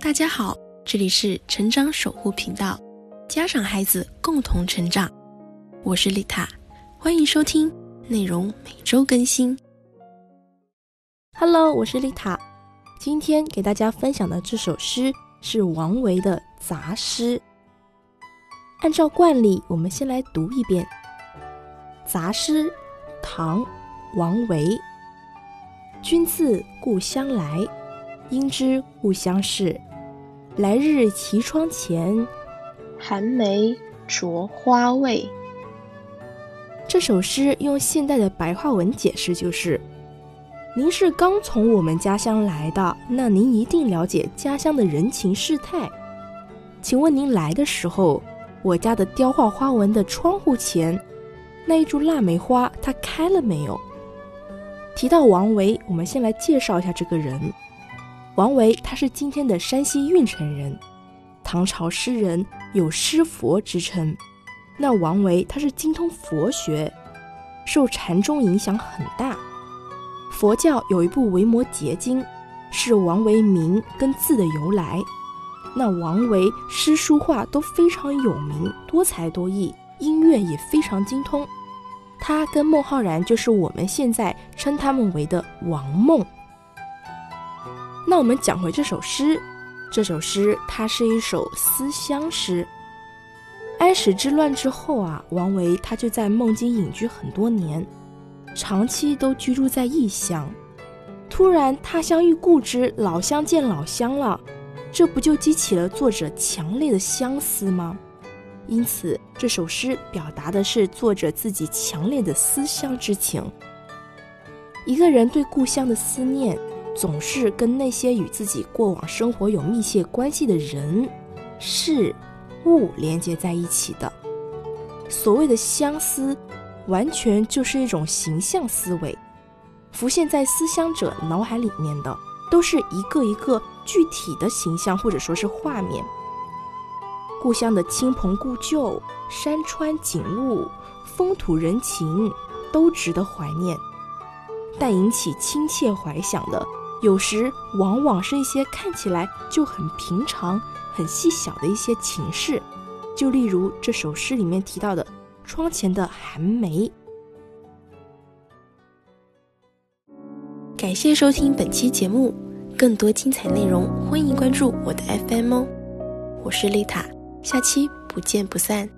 大家好，这里是成长守护频道，家长孩子共同成长，我是丽塔，欢迎收听，内容每周更新。Hello，我是丽塔，今天给大家分享的这首诗是王维的《杂诗》。按照惯例，我们先来读一遍《杂诗》，唐·王维。君自故乡来，应知故乡事。来日绮窗前，寒梅著花未？这首诗用现代的白话文解释就是：您是刚从我们家乡来的，那您一定了解家乡的人情世态。请问您来的时候，我家的雕画花纹的窗户前，那一株腊梅花它开了没有？提到王维，我们先来介绍一下这个人。王维他是今天的山西运城人，唐朝诗人，有诗佛之称。那王维他是精通佛学，受禅宗影响很大。佛教有一部《维摩诘经》，是王维名跟字的由来。那王维诗书画都非常有名，多才多艺，音乐也非常精通。他跟孟浩然就是我们现在称他们为的王孟。那我们讲回这首诗，这首诗它是一首思乡诗。安史之乱之后啊，王维他就在孟津隐居很多年，长期都居住在异乡。突然他乡遇故知，老乡见老乡了，这不就激起了作者强烈的相思吗？因此，这首诗表达的是作者自己强烈的思乡之情。一个人对故乡的思念，总是跟那些与自己过往生活有密切关系的人、事、物连接在一起的。所谓的相思，完全就是一种形象思维，浮现在思乡者脑海里面的，都是一个一个具体的形象，或者说是画面。故乡的亲朋故旧、山川景物、风土人情，都值得怀念。但引起亲切怀想的，有时往往是一些看起来就很平常、很细小的一些情事。就例如这首诗里面提到的窗前的寒梅。感谢收听本期节目，更多精彩内容，欢迎关注我的 FM 哦。我是丽塔。下期不见不散。